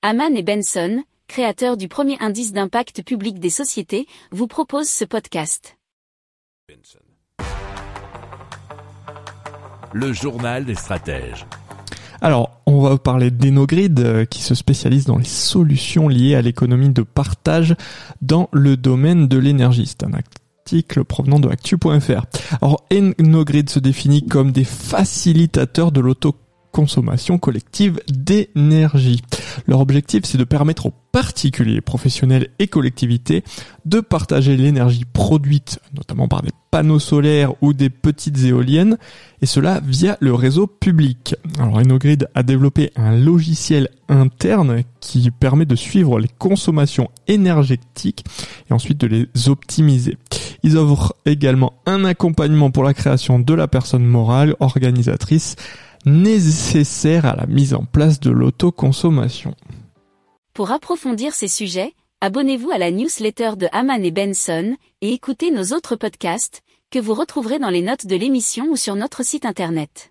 Haman et Benson, créateurs du premier indice d'impact public des sociétés, vous proposent ce podcast. Le journal des stratèges. Alors, on va parler d'Enogrid euh, qui se spécialise dans les solutions liées à l'économie de partage dans le domaine de l'énergie. C'est un article provenant de actu.fr. Alors, Enogrid se définit comme des facilitateurs de l'autoconsommation collective d'énergie. Leur objectif, c'est de permettre aux particuliers, professionnels et collectivités de partager l'énergie produite, notamment par des panneaux solaires ou des petites éoliennes, et cela via le réseau public. Alors Enogrid a développé un logiciel interne qui permet de suivre les consommations énergétiques et ensuite de les optimiser. Ils offrent également un accompagnement pour la création de la personne morale organisatrice nécessaire à la mise en place de l'autoconsommation. Pour approfondir ces sujets, abonnez-vous à la newsletter de Haman et Benson et écoutez nos autres podcasts que vous retrouverez dans les notes de l'émission ou sur notre site internet.